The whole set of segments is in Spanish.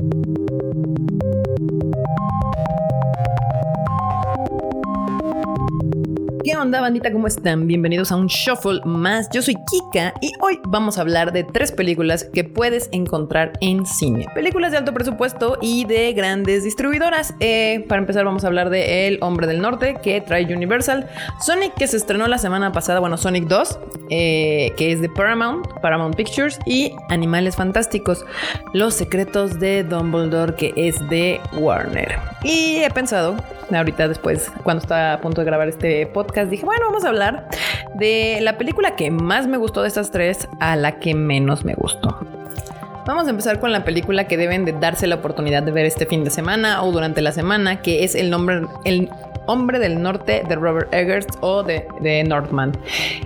¿Qué onda, bandita? ¿Cómo están? Bienvenidos a un shuffle más. Yo soy Kika y hoy vamos a hablar de tres películas que puedes encontrar en cine. Películas de alto presupuesto y de grandes distribuidoras. Eh, para empezar, vamos a hablar de El Hombre del Norte que trae Universal. Sonic, que se estrenó la semana pasada, bueno, Sonic 2, eh, que es de Paramount, Paramount Pictures. Y Animales Fantásticos, Los Secretos de Dumbledore, que es de Warner. Y he pensado, ahorita después, cuando estaba a punto de grabar este podcast, dije, bueno, vamos a hablar de la película que más me gustó de estas tres a la que menos me gustó. Vamos a empezar con la película que deben de darse la oportunidad de ver este fin de semana o durante la semana, que es el nombre, el Hombre del Norte de Robert Eggers o de, de Northman.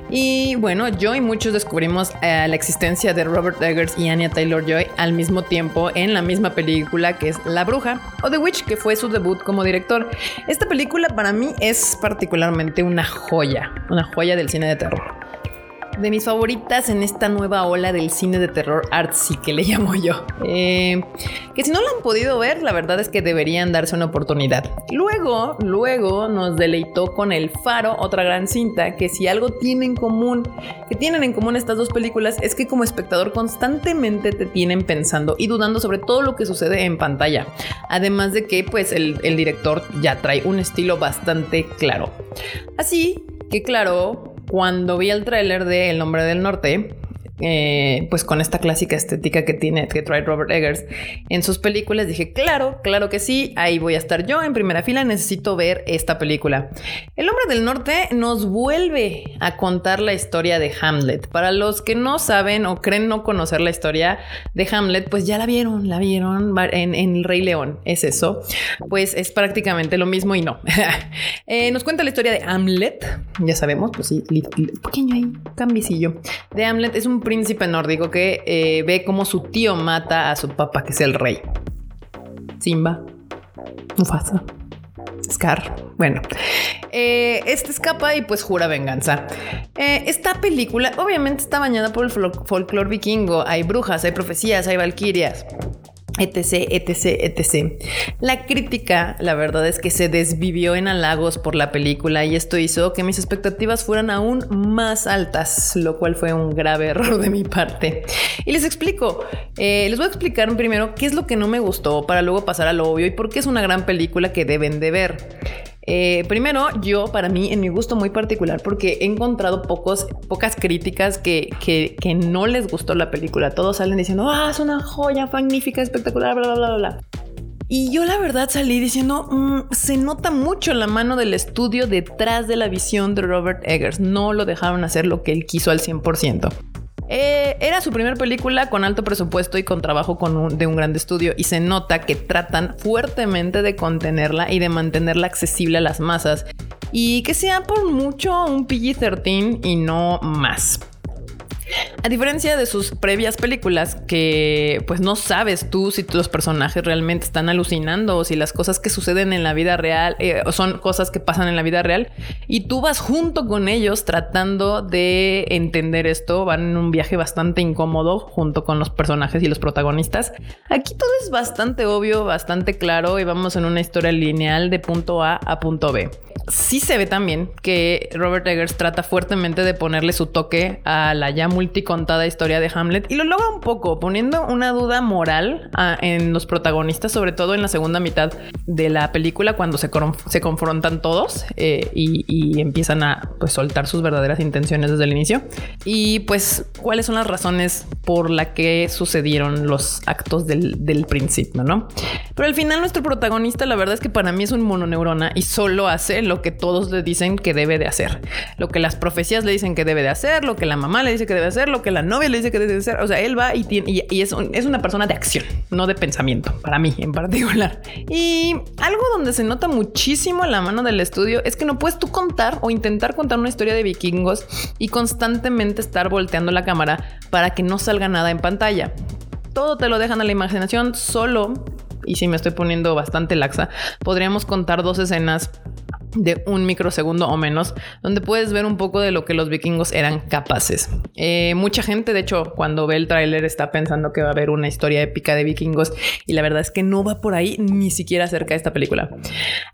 Y bueno, yo y muchos descubrimos eh, la existencia de Robert Eggers y Anya Taylor Joy al mismo tiempo en la misma película que es La Bruja o The Witch, que fue su debut como director. Esta película para mí es particularmente una joya, una joya del cine de terror de mis favoritas en esta nueva ola del cine de terror artsy que le llamo yo. Eh, que si no la han podido ver, la verdad es que deberían darse una oportunidad. Luego, luego nos deleitó con El Faro, otra gran cinta, que si algo tienen en común, que tienen en común estas dos películas, es que como espectador constantemente te tienen pensando y dudando sobre todo lo que sucede en pantalla. Además de que pues el director ya trae un estilo bastante claro. Así que claro, cuando vi el tráiler de El Nombre del Norte, eh, pues con esta clásica estética que tiene, que trae Robert Eggers en sus películas, dije, claro, claro que sí, ahí voy a estar yo en primera fila, necesito ver esta película. El hombre del norte nos vuelve a contar la historia de Hamlet. Para los que no saben o creen no conocer la historia de Hamlet, pues ya la vieron, la vieron en, El Rey León, es eso. Pues es prácticamente lo mismo y no. Eh, nos cuenta la historia de Hamlet, ya sabemos, pues sí, pequeño ahí, cambicillo. De Hamlet es un príncipe nórdico que eh, ve cómo su tío mata a su papá, que es el rey. Simba, Mufasa, Scar. Bueno, eh, este escapa y pues jura venganza. Eh, esta película obviamente está bañada por el folclore vikingo. Hay brujas, hay profecías, hay valquirias etc, etc, etc. La crítica, la verdad es que se desvivió en halagos por la película y esto hizo que mis expectativas fueran aún más altas, lo cual fue un grave error de mi parte. Y les explico, eh, les voy a explicar primero qué es lo que no me gustó para luego pasar a lo obvio y por qué es una gran película que deben de ver. Eh, primero, yo, para mí, en mi gusto muy particular, porque he encontrado pocos, pocas críticas que, que, no les gustó la película. Todos salen diciendo, ah, es una joya magnífica, espectacular, bla, bla, bla, bla. Y yo la verdad salí diciendo, mm, se nota mucho la mano del estudio detrás de la visión de Robert Eggers. No lo dejaron hacer lo que él quiso al 100%. Eh, era su primera película con alto presupuesto y con trabajo de un gran estudio y se nota que tratan fuertemente de contenerla y de mantenerla accesible a las masas y que sea por mucho un PG-13 y no más. A diferencia de sus previas películas, que pues no sabes tú si los personajes realmente están alucinando o si las cosas que suceden en la vida real eh, son cosas que pasan en la vida real y tú vas junto con ellos tratando de entender esto, van en un viaje bastante incómodo junto con los personajes y los protagonistas. Aquí todo es bastante obvio, bastante claro y vamos en una historia lineal de punto A a punto B sí se ve también que Robert Eggers trata fuertemente de ponerle su toque a la ya multicontada historia de Hamlet y lo logra un poco, poniendo una duda moral ah, en los protagonistas, sobre todo en la segunda mitad de la película, cuando se, se confrontan todos eh, y, empiezan a pues, soltar sus verdaderas intenciones desde el inicio. Y pues, ¿cuáles son las razones por las que sucedieron los actos del, del principio, no? Pero al final, nuestro protagonista, la verdad es que para mí es un mononeurona y solo hace lo que todos le dicen que debe de hacer, lo que las profecías le dicen que debe de hacer, lo que la mamá le dice que debe hacer, lo que la novia le dice que debe de hacer. O sea, él va y, es, es una persona de acción, no de pensamiento, para mí en particular. Y algo donde se nota muchísimo la mano del estudio es que no puedes tú contar o intentar contar una historia de vikingos y constantemente estar volteando la cámara para que no salga nada en pantalla. Todo te lo dejan a la imaginación solo y si me estoy poniendo bastante laxa, podríamos contar dos escenas de un microsegundo o menos, donde puedes ver un poco de lo que los vikingos eran capaces. Eh, mucha gente, de hecho, cuando ve el tráiler está pensando que va a haber una historia épica de vikingos y la verdad es que no va por ahí ni siquiera cerca de esta película.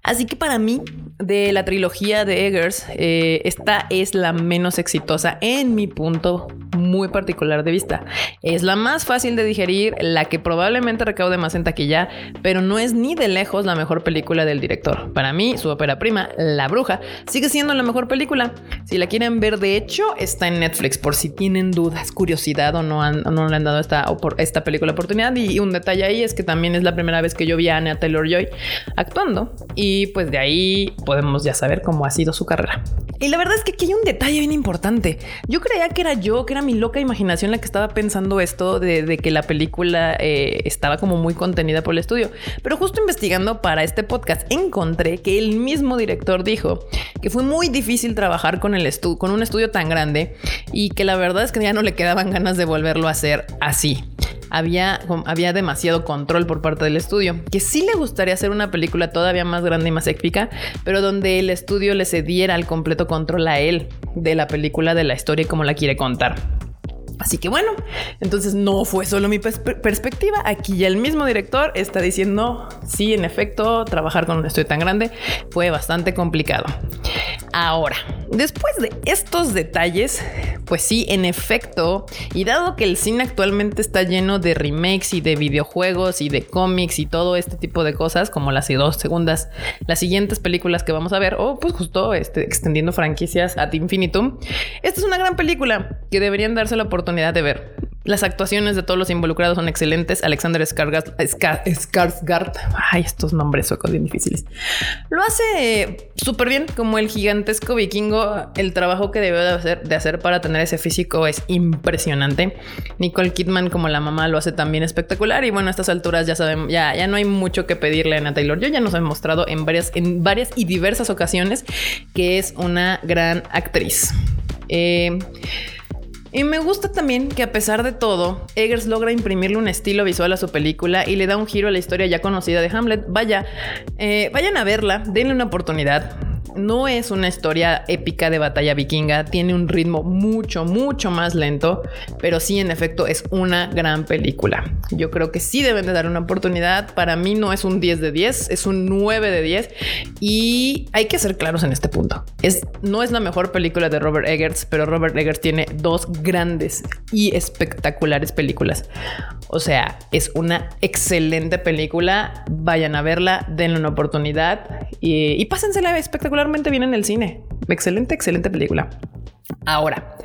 Así que para mí, de la trilogía de Eggers, eh, esta es la menos exitosa en mi punto muy particular de vista. Es la más fácil de digerir, la que probablemente recaude más en taquilla, pero no es ni de lejos la mejor película del director. Para mí, su ópera prima, La Bruja, sigue siendo la mejor película. Si la quieren ver, de hecho, está en Netflix por si tienen dudas, curiosidad o no, han, no le han dado esta, esta película oportunidad. Y, un detalle ahí es que también es la primera vez que yo vi a Anya Taylor Joy actuando. Y pues de ahí podemos ya saber cómo ha sido su carrera. Y la verdad es que aquí hay un detalle bien importante. Yo creía que era yo, que era mi loca imaginación la que estaba pensando esto de, que la película eh, estaba como muy contenida por el estudio. Pero justo investigando para este podcast encontré que el mismo director dijo que fue muy difícil trabajar con, el con un estudio tan grande y que la verdad es que ya no le quedaban ganas de volverlo a hacer así había, había demasiado control por parte del estudio, que sí le gustaría hacer una película todavía más grande y más épica, pero donde el estudio le cediera el completo control a él de la película, de la historia y cómo la quiere contar. Así que bueno, entonces no fue solo mi perspectiva. Aquí ya el mismo director está diciendo, sí, en efecto, trabajar con un estudio tan grande fue bastante complicado. Ahora, después de estos detalles, pues sí, en efecto, y dado que el cine actualmente está lleno de remakes y de videojuegos y de cómics y todo este tipo de cosas, como las dos segundas, las siguientes películas que vamos a ver, o pues justo este, extendiendo franquicias ad infinitum, esta es una gran película que deberían darse la oportunidad de ver. Las actuaciones de todos los involucrados son excelentes. Alexander Skarsgård, ay, estos nombres suecos bien difíciles. Lo hace súper bien, como el gigantesco vikingo. El trabajo que debió de hacer, de hacer para tener ese físico es impresionante. Nicole Kidman, como la mamá, lo hace también espectacular. Y bueno, a estas alturas ya saben, ya, ya no hay mucho que pedirle a Anna Taylor. Yo ya nos he mostrado en varias, en varias y diversas ocasiones que es una gran actriz. Eh, y me gusta también que a pesar de todo, Eggers logra imprimirle un estilo visual a su película y le da un giro a la historia ya conocida de Hamlet. Vaya, eh, vayan a verla, denle una oportunidad. No es una historia épica de batalla vikinga, tiene un ritmo mucho, mucho más lento, pero sí, en efecto, es una gran película. Yo creo que sí deben de dar una oportunidad. Para mí no es un 10 de 10, es un 9 de 10 y hay que ser claros en este punto. No es la mejor película de Robert Eggers, pero Robert Eggers tiene dos grandes y espectaculares películas. O sea, es una excelente película. Vayan a verla, denle una oportunidad y, y pásensela espectacularmente bien en el cine. Excelente, excelente película. Ahora,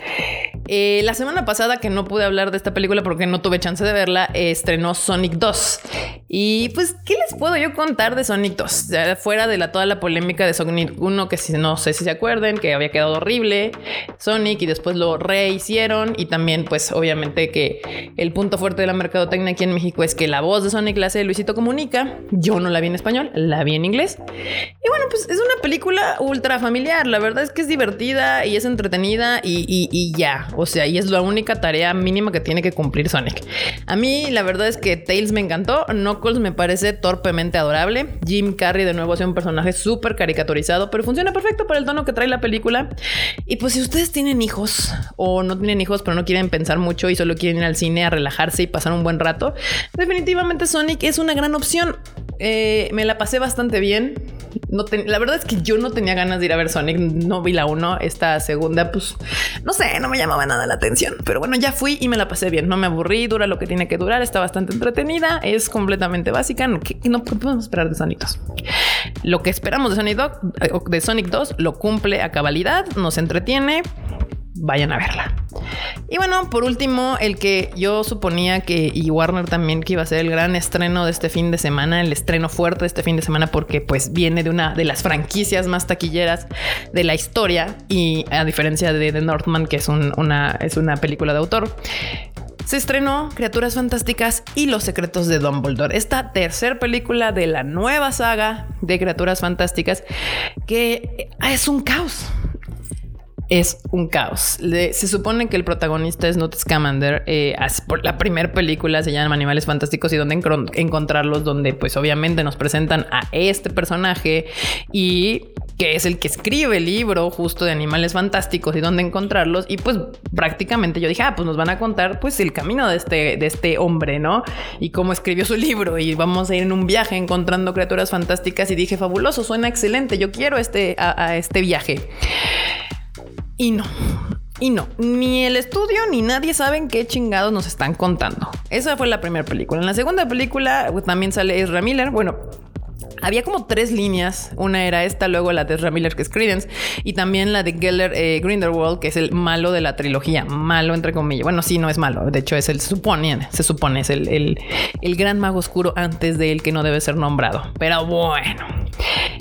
eh, la semana pasada que no pude hablar de esta película porque no tuve chance de verla, estrenó Sonic 2. Y pues, ¿qué les puedo yo contar de Sonic 2? fuera de la, toda la polémica de Sonic 1, que si, no sé si se acuerden, que había quedado horrible Sonic y después lo rehicieron. Y también, pues, obviamente que el punto fuerte de la mercadotecnia aquí en México es que la voz de Sonic la hace Luisito Comunica. Yo no la vi en español, la vi en inglés. Y bueno, pues es una película ultra familiar. La verdad es que es divertida y es entretenida y, y ya. O sea, y es la única tarea mínima que tiene que cumplir Sonic. A mí la verdad es que Tails me encantó, Me parece torpemente adorable, Jim Carrey de nuevo hace un personaje súper caricaturizado, pero funciona perfecto para el tono que trae la película. Y pues si ustedes tienen hijos o no tienen hijos pero no quieren pensar mucho y solo quieren ir al cine a relajarse y pasar un buen rato, definitivamente Sonic es una gran opción. Eh, me la pasé bastante bien. No la verdad es que yo no tenía ganas de ir a ver Sonic, no vi la 1, esta segunda, pues no sé, no me llamaba nada la atención. Pero bueno, ya fui y me la pasé bien, no me aburrí, dura lo que tiene que durar, está bastante entretenida, es completamente básica, no, no podemos esperar de Sonic 2. Lo que esperamos de Sonic, 2, eh, de Sonic 2 lo cumple a cabalidad, nos entretiene, vayan a verla. Y bueno, por último, el que yo suponía que, y Warner también, que iba a ser el gran estreno de este fin de semana, el estreno fuerte de este fin de semana, porque pues viene de una de las franquicias más taquilleras de la historia, y a diferencia de The Northman, que es, una, es una película de autor, se estrenó Criaturas Fantásticas y Los Secretos de Dumbledore, esta tercera película de la nueva saga de Criaturas Fantásticas que es un caos es un caos. se supone que el protagonista es Newt Scamander. Eh, por la primera película se llama Animales Fantásticos y donde encontrarlos, donde pues obviamente nos presentan a este personaje y que es el que escribe el libro justo de animales fantásticos y dónde encontrarlos. Y pues prácticamente yo dije, ah, pues nos van a contar pues el camino de este, de este hombre, ¿no? Y cómo escribió su libro y vamos a ir en un viaje encontrando criaturas fantásticas y dije, fabuloso, suena excelente, yo quiero este, a este viaje. Y no, y no, ni el estudio ni nadie saben qué chingados nos están contando. Esa fue la primera película. En la segunda película pues, también sale Ezra Miller. Bueno, había como tres líneas. Una era esta, luego la de Ezra Miller, que es Credence, y también la de Geller eh, que es el malo de la trilogía. Malo, entre comillas. Bueno, sí, no es malo. De hecho, es el, se supone, se supone, es el, el, el gran mago oscuro antes de él que no debe ser nombrado. Pero bueno.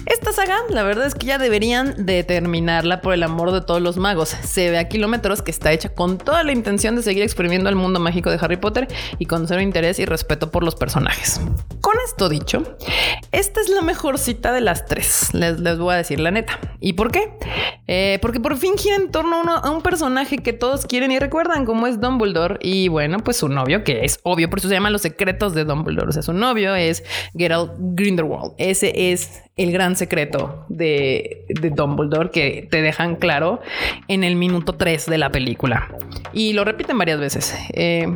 Esta saga, la verdad es que ya deberían de terminarla por el amor de todos los magos. Se ve a kilómetros que está hecha con toda la intención de seguir exprimiendo el mundo mágico de Harry Potter y con cero interés y respeto por los personajes. Con esto dicho, esta es la mejor cita de las tres. Les, les voy a decir la neta. ¿Y por qué? Eh, porque por fin gira en torno a, un personaje que todos quieren y recuerdan, como es Dumbledore. Y bueno, pues su novio, que es obvio, por eso se llama Los Secretos de Dumbledore. O sea, su novio es Geralt Grindelwald. Ese es el gran secreto de, de Dumbledore que te dejan claro en el minuto 3 de la película. Y lo repiten varias veces. Eh,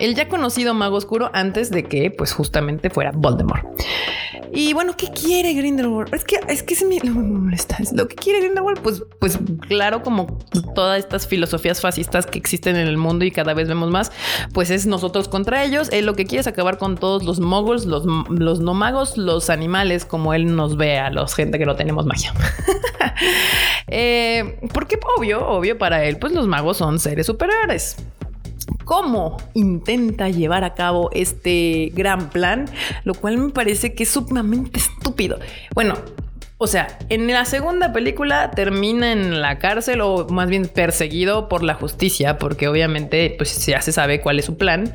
el ya conocido mago oscuro antes de que, pues justamente fuera Voldemort. Y bueno, ¿qué quiere Grindelwald? Es que es que se me, lo, molesta. Lo que quiere Grindelwald, pues, pues claro, como todas estas filosofías fascistas que existen en el mundo y cada vez vemos más, pues es nosotros contra ellos. Él lo que quiere es acabar con todos los moguls, los, los no magos, los animales, como él nos ve a los gente que no tenemos magia. eh, porque obvio, obvio para él, pues los magos son seres superiores cómo intenta llevar a cabo este gran plan, lo cual me parece que es sumamente estúpido. Bueno, o sea, en la segunda película termina en la cárcel o más bien perseguido por la justicia, porque obviamente pues ya se sabe cuál es su plan.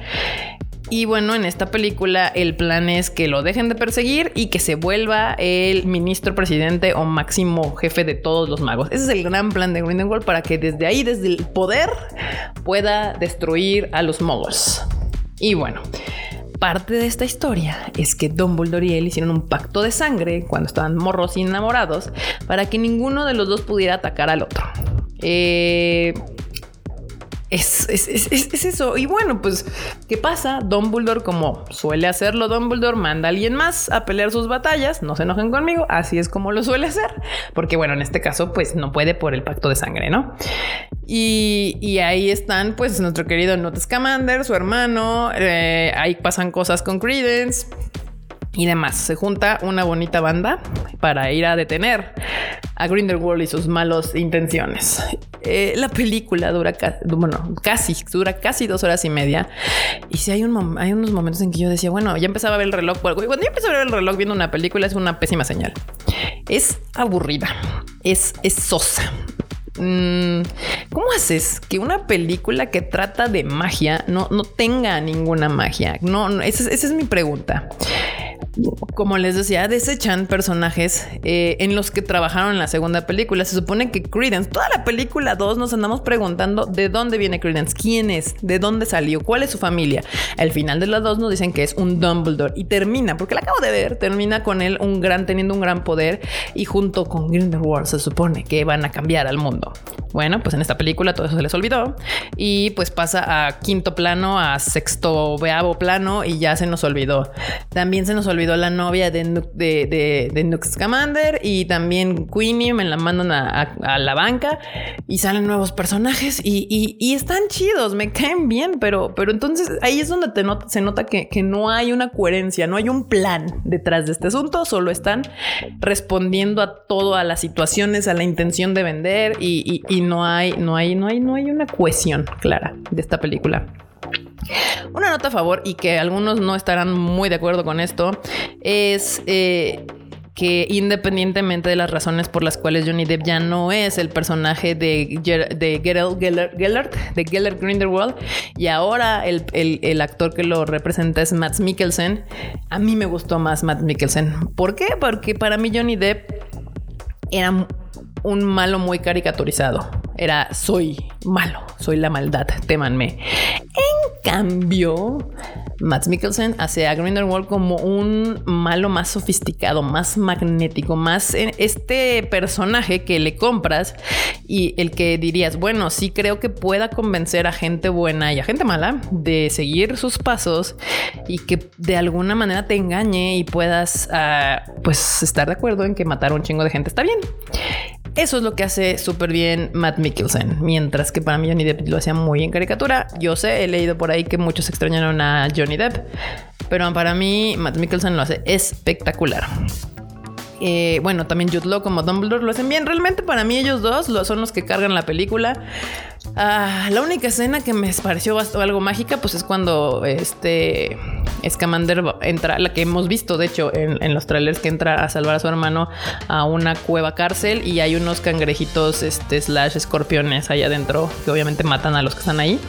Y bueno, en esta película el plan es que lo dejen de perseguir y que se vuelva el ministro presidente o máximo jefe de todos los magos. Ese es el gran plan de Grindelwald para que desde ahí, desde el poder, pueda destruir a los moguls. Y bueno, parte de esta historia es que Dumbledore y él hicieron un pacto de sangre cuando estaban morros y enamorados para que ninguno de los dos pudiera atacar al otro. Eh, es, eso. Y bueno, pues, ¿qué pasa? Dumbledore, como suele hacerlo Dumbledore, manda a alguien más a pelear sus batallas. No se enojen conmigo, así es como lo suele hacer. Porque bueno, en este caso, pues no puede por el pacto de sangre, ¿no? Y, ahí están, pues, nuestro querido Newt Scamander, su hermano. Eh, ahí pasan cosas con Credence y demás. Se junta una bonita banda para ir a detener a Grindelwald y sus malas intenciones. Eh, la película dura, bueno, casi, dura casi dos horas y media. Y si hay, un hay unos momentos en que yo decía, bueno, ya empezaba a ver el reloj. Cuando yo empecé a ver el reloj viendo una película es una pésima señal. Es aburrida, es, es sosa. Mm, ¿Cómo haces que una película que trata de magia no, no tenga ninguna magia? No, esa, esa es mi pregunta como les decía, desechan personajes eh, en los que trabajaron en la segunda película. Se supone que Credence, toda la película 2 nos andamos preguntando de dónde viene Credence, quién es, de dónde salió, cuál es su familia. Al final de las dos nos dicen que es un Dumbledore y termina, porque la acabo de ver, termina con él un gran, teniendo un gran poder y junto con Grindelwald se supone que van a cambiar al mundo. Bueno, pues en esta película todo eso se les olvidó y pues pasa a quinto plano, a sexto, veavo plano y ya se nos olvidó. También se nos olvidó la novia de, de, de, Nux Scamander y también Queenie me la mandan a, la banca y salen nuevos personajes y, están chidos, me caen bien, pero, pero entonces ahí es donde se nota que, que no hay una coherencia, no hay un plan detrás de este asunto, solo están respondiendo a todo, a las situaciones, a la intención de vender y, y no hay, no hay, no hay, no hay una cohesión clara de esta película. Una nota a favor y que algunos no estarán muy de acuerdo con esto es eh, que independientemente de las razones por las cuales Johnny Depp ya no es el personaje de, de Geralt Gellert, de Gellert Grindelwald, y ahora el, el, actor que lo representa es Matt Mikkelsen, a mí me gustó más Matt Mikkelsen. ¿Por qué? Porque para mí Johnny Depp era un malo muy caricaturizado. Era soy malo, soy la maldad, témanme. En cambió Matt Mikkelsen hacia Grindelwald como un malo más sofisticado, más magnético, más este personaje que le compras y el que dirías, bueno, sí creo que pueda convencer a gente buena y a gente mala de seguir sus pasos y que de alguna manera te engañe y puedas uh, pues estar de acuerdo en que matar a un chingo de gente está bien. Eso es lo que hace súper bien Matt Mikkelsen. Mientras que para mí Johnny Depp lo hacía muy en caricatura. Yo sé, he leído por ahí que muchos extrañaron a Johnny Depp. Pero para mí Matt Mikkelsen lo hace espectacular. Eh, bueno, también Jude como Dumbledore lo hacen bien. Realmente para mí ellos dos son los que cargan la película. Ah, la única escena que me pareció algo mágica, pues es cuando este Scamander entra, la que hemos visto, de hecho, en, los trailers, que entra a salvar a su hermano a una cueva cárcel y hay unos cangrejitos, este, slash escorpiones ahí adentro, que obviamente matan a los que están ahí.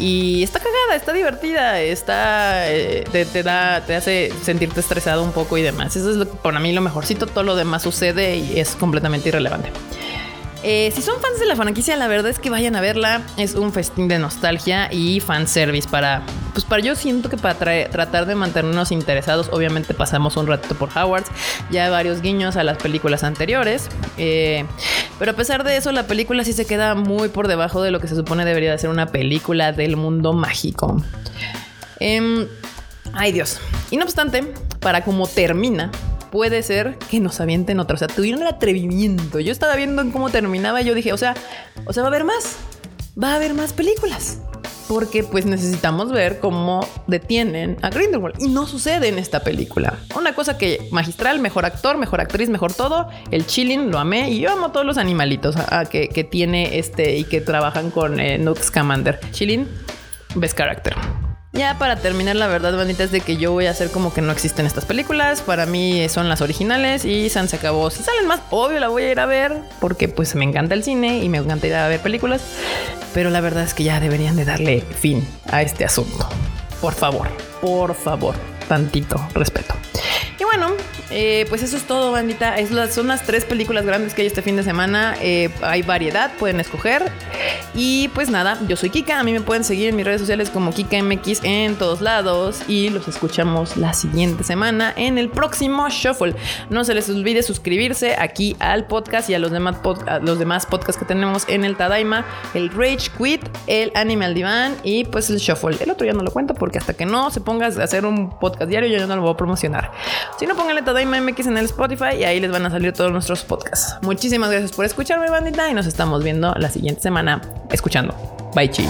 Y está cagada, está divertida, está eh, te, da, te hace sentirte estresado un poco y demás. Eso es lo, para mí lo mejorcito. Todo lo demás sucede y es completamente irrelevante. Eh, si son fans de la franquicia, la verdad es que vayan a verla. Es un festín de nostalgia y fanservice para, pues para yo siento que para tratar de mantenernos interesados, obviamente pasamos un rato por Howards, ya varios guiños a las películas anteriores. Eh, pero a pesar de eso, la película sí se queda muy por debajo de lo que se supone debería de ser una película del mundo mágico. Em, ay Dios. Y no obstante, para cómo termina, puede ser que nos avienten otra. O sea, tuvieron el atrevimiento. Yo estaba viendo en cómo terminaba y yo dije, o sea, o sea, va a haber más. Va a haber más películas. Porque pues necesitamos ver cómo detienen a Grindelwald. Y no sucede en esta película. Una cosa que magistral, mejor actor, mejor actriz, mejor todo. El chilling lo amé. Y yo amo todos los animalitos que, tiene este y que trabajan con eh, Scamander. Chilling, best character. Ya para terminar, la verdad, bandita, es de que yo voy a hacer como que no existen estas películas. Para mí son las originales y San se acabó. Si salen más, obvio la voy a ir a ver porque pues me encanta el cine y me encanta ir a ver películas. Pero la verdad es que ya deberían de darle fin a este asunto. Por favor, por favor, tantito respeto. Y bueno, eh, pues eso es todo, bandita. Son las tres películas grandes que hay este fin de semana. Eh, hay variedad, pueden escoger. Y pues nada, yo soy Kika. A mí me pueden seguir en mis redes sociales como KikaMX en todos lados. Y los escuchamos la siguiente semana en el próximo Shuffle. No se les olvide suscribirse aquí al podcast y a los demás, los demás podcasts que tenemos en el Tadaima: el Rage Quit, el Animal Divan y pues el Shuffle. El otro ya no lo cuento porque hasta que no se ponga a hacer un podcast diario, yo no lo voy a promocionar. Si no, pónganle Tadaima MX en el Spotify y ahí les van a salir todos nuestros podcasts. Muchísimas gracias por escucharme, bandita, y nos estamos viendo la siguiente semana escuchando. Bye, chi.